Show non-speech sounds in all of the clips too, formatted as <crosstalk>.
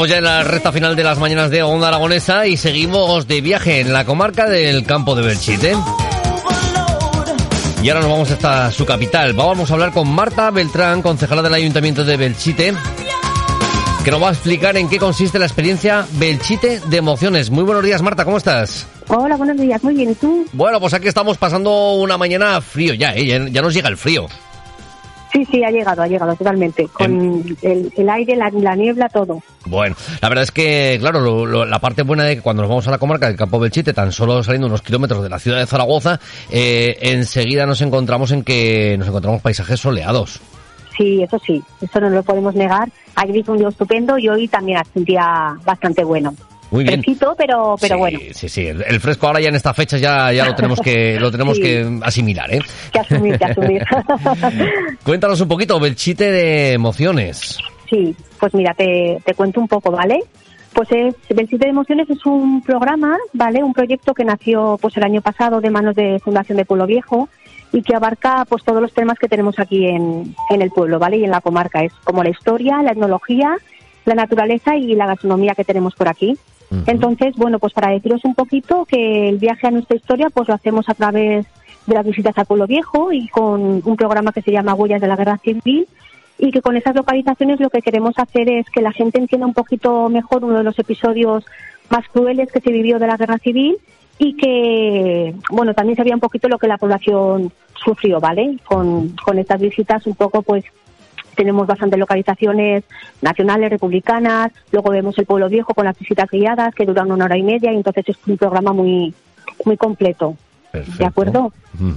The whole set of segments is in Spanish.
Estamos ya en la recta final de las mañanas de Onda Aragonesa y seguimos de viaje en la comarca del campo de Belchite. Y ahora nos vamos hasta su capital. Vamos a hablar con Marta Beltrán, concejala del Ayuntamiento de Belchite, que nos va a explicar en qué consiste la experiencia Belchite de emociones. Muy buenos días, Marta, ¿cómo estás? Hola, buenos días, muy bien, ¿y tú? Bueno, pues aquí estamos pasando una mañana frío ya, ¿eh? ya, ya nos llega el frío. Sí, sí, ha llegado, ha llegado totalmente. Con el, el aire, la, la niebla, todo. Bueno, la verdad es que, claro, lo- lo- la parte buena de que cuando nos vamos a la comarca del Campo Belchite, tan solo saliendo unos kilómetros de la ciudad de Zaragoza, eh, enseguida nos encontramos en que nos encontramos paisajes soleados. Sí, eso sí, eso no lo podemos negar. Ayer hizo un día estupendo y hoy también hace un día bastante bueno. Muy bien. Fresquito, pero, pero sí, bueno, Sí, sí, el, fresco ahora ya en esta fecha ya, ya lo tenemos que <laughs> lo tenemos Sí. que asimilar, ¿eh? que asumir, que asumir. <laughs> Cuéntanos un poquito, Belchite de emociones. Sí, pues mira, te, te cuento un poco, ¿vale? Pues es, Belchite de Emociones es un programa, ¿vale? Un proyecto que nació pues el año pasado de manos de Fundación de Pueblo Viejo y que abarca pues todos los temas que tenemos aquí en, en el pueblo, ¿vale? Y en la comarca. Es como la historia, la etnología, la naturaleza y la gastronomía que tenemos por aquí. Entonces, bueno, pues para deciros un poquito que el viaje a nuestra historia pues lo hacemos a través de las visitas al pueblo viejo y con un programa que se llama Huellas de la Guerra Civil y que con esas localizaciones lo que queremos hacer es que la gente entienda un poquito mejor uno de los episodios más crueles que se vivió de la Guerra Civil y que, bueno, también se veía un poquito lo que la población sufrió, ¿vale? Con, con estas visitas un poco pues tenemos bastantes localizaciones nacionales, republicanas, luego vemos el pueblo viejo con las visitas guiadas que duran una hora y media y entonces es un programa muy, muy completo. Perfecto. ¿De acuerdo?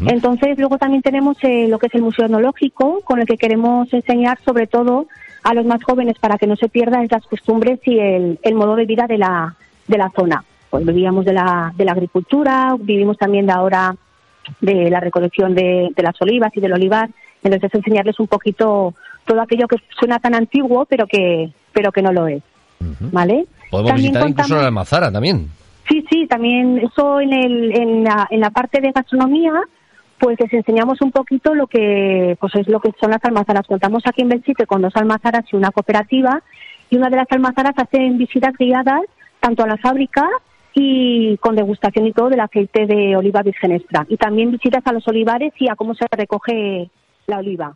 Entonces, luego también tenemos eh, lo que es el Museo Etnológico, con el que queremos enseñar sobre todo a los más jóvenes para que no se pierdan las costumbres y el, el modo de vida de la, de la zona. Pues vivíamos de la, de la agricultura, vivimos también de ahora de la recolección de, de las olivas y del olivar. Entonces, enseñarles un poquito todo aquello que suena tan antiguo, pero que, pero que no lo es. ¿Vale? Podemos También visitar incluso contamos- la almazara también. Sí, sí, también eso en, el, en, la, en la parte de gastronomía, pues les enseñamos un poquito lo que pues es lo que son las almazaras. Contamos aquí en Belchite con dos almazaras y una cooperativa y una de las almazaras hacen visitas guiadas tanto a la fábrica y con degustación y todo del aceite de oliva virgen extra y también visitas a los olivares y a cómo se recoge la oliva.